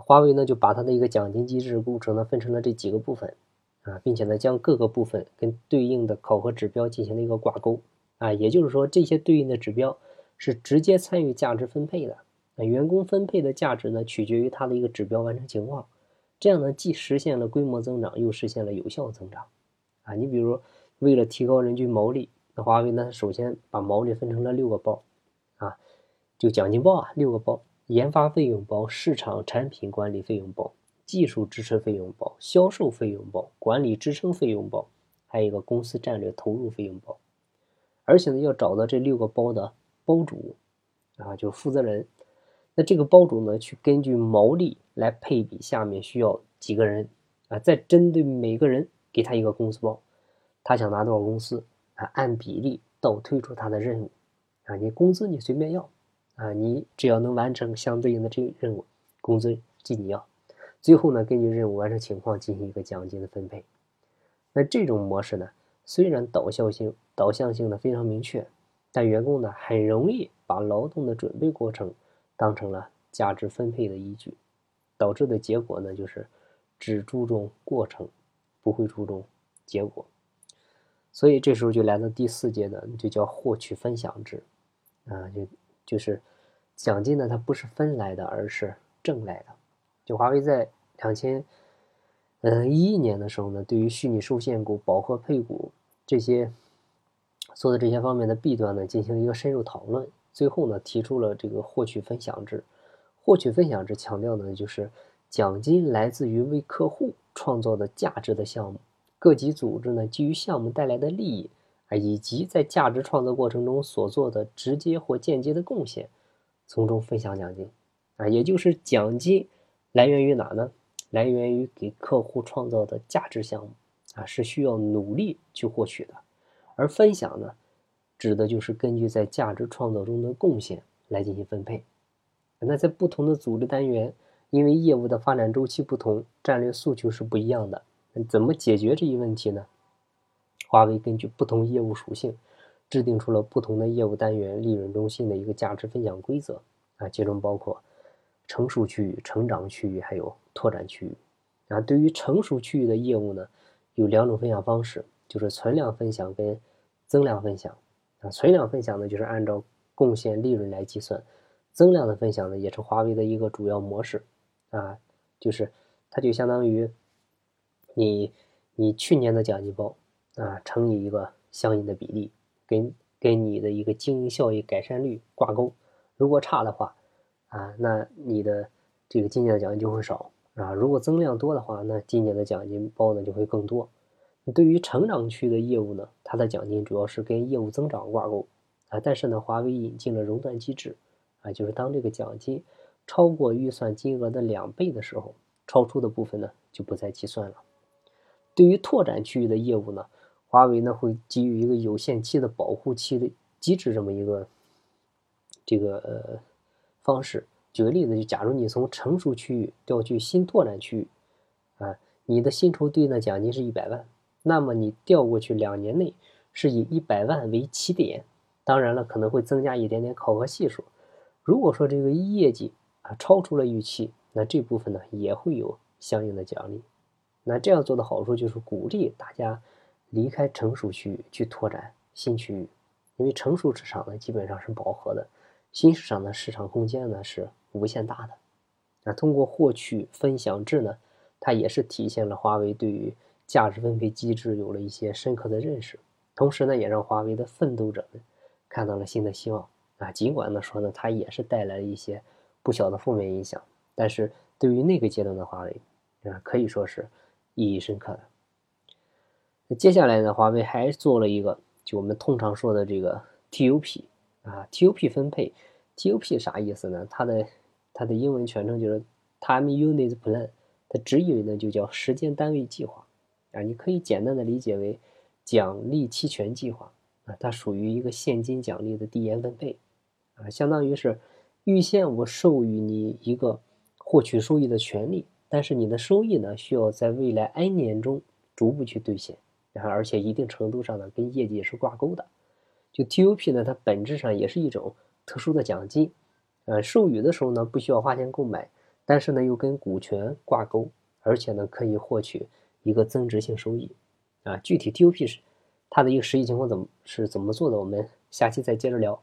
华为呢就把它的一个奖金机制构成呢分成了这几个部分啊，并且呢将各个部分跟对应的考核指标进行了一个挂钩啊，也就是说这些对应的指标是直接参与价值分配的。那员工分配的价值呢取决于它的一个指标完成情况，这样呢既实现了规模增长，又实现了有效增长啊。你比如为了提高人均毛利，那华为呢首先把毛利分成了六个包啊，就奖金包啊六个包。研发费用包、市场产品管理费用包、技术支持费用包、销售费用包、管理支撑费用包，还有一个公司战略投入费用包。而且呢，要找到这六个包的包主啊，就负责人。那这个包主呢，去根据毛利来配比下面需要几个人啊，再针对每个人给他一个工资包，他想拿多少工资啊，按比例倒推出他的任务啊，你工资你随便要。啊，你只要能完成相对应的这个任务，工资尽你要。最后呢，根据任务完成情况进行一个奖金的分配。那这种模式呢，虽然导向性导向性呢非常明确，但员工呢很容易把劳动的准备过程当成了价值分配的依据，导致的结果呢就是只注重过程，不会注重结果。所以这时候就来到第四阶段，就叫获取分享制啊，就。就是奖金呢，它不是分来的，而是挣来的。就华为在两千嗯一一年的时候呢，对于虚拟受限股、保核配股这些做的这些方面的弊端呢，进行了一个深入讨论。最后呢，提出了这个获取分享制。获取分享制强调呢，就是奖金来自于为客户创造的价值的项目，各级组织呢基于项目带来的利益。啊，以及在价值创造过程中所做的直接或间接的贡献，从中分享奖金，啊，也就是奖金来源于哪呢？来源于给客户创造的价值项目，啊，是需要努力去获取的。而分享呢，指的就是根据在价值创造中的贡献来进行分配。那在不同的组织单元，因为业务的发展周期不同，战略诉求是不一样的，怎么解决这一问题呢？华为根据不同业务属性，制定出了不同的业务单元利润中心的一个价值分享规则啊，其中包括成熟区域、成长区域，还有拓展区域啊。对于成熟区域的业务呢，有两种分享方式，就是存量分享跟增量分享啊。存量分享呢，就是按照贡献利润来计算；增量的分享呢，也是华为的一个主要模式啊，就是它就相当于你你去年的奖金包。啊，乘以一个相应的比例，跟跟你的一个经营效益改善率挂钩。如果差的话，啊，那你的这个今年的奖金就会少啊。如果增量多的话，那今年的奖金包呢就会更多。对于成长区的业务呢，它的奖金主要是跟业务增长挂钩啊。但是呢，华为引进了熔断机制啊，就是当这个奖金超过预算金额的两倍的时候，超出的部分呢就不再计算了。对于拓展区域的业务呢。华为呢会给予一个有限期的保护期的机制，这么一个这个呃方式。举个例子，就假如你从成熟区域调去新拓展区域，啊，你的薪酬对应的奖金是一百万，那么你调过去两年内是以一百万为起点，当然了，可能会增加一点点考核系数。如果说这个业绩啊超出了预期，那这部分呢也会有相应的奖励。那这样做的好处就是鼓励大家。离开成熟区域去拓展新区域，因为成熟市场呢基本上是饱和的，新市场的市场空间呢是无限大的。那通过获取分享制呢，它也是体现了华为对于价值分配机制有了一些深刻的认识，同时呢也让华为的奋斗者们看到了新的希望啊。尽管呢说呢它也是带来了一些不小的负面影响，但是对于那个阶段的华为啊可以说是意义深刻的。那接下来呢，华为还做了一个，就我们通常说的这个 TUP 啊，TUP 分配，TUP 啥意思呢？它的它的英文全称就是 Time Unit Plan，它直译呢就叫时间单位计划啊，你可以简单的理解为奖励期权计划啊，它属于一个现金奖励的递延分配啊，相当于是预先我授予你一个获取收益的权利，但是你的收益呢需要在未来 N 年中逐步去兑现。然后而且一定程度上呢，跟业绩也是挂钩的。就 T O P 呢，它本质上也是一种特殊的奖金，呃，授予的时候呢不需要花钱购买，但是呢又跟股权挂钩，而且呢可以获取一个增值性收益啊。具体 TOP 是它的一个实际情况怎么是怎么做的，我们下期再接着聊。